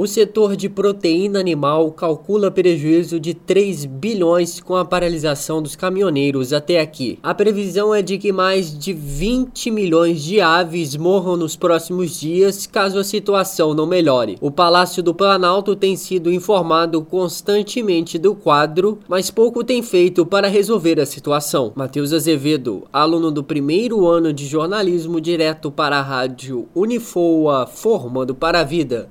O setor de proteína animal calcula prejuízo de 3 bilhões com a paralisação dos caminhoneiros até aqui. A previsão é de que mais de 20 milhões de aves morram nos próximos dias caso a situação não melhore. O Palácio do Planalto tem sido informado constantemente do quadro, mas pouco tem feito para resolver a situação. Matheus Azevedo, aluno do primeiro ano de jornalismo direto para a rádio Unifoa, formando para a vida.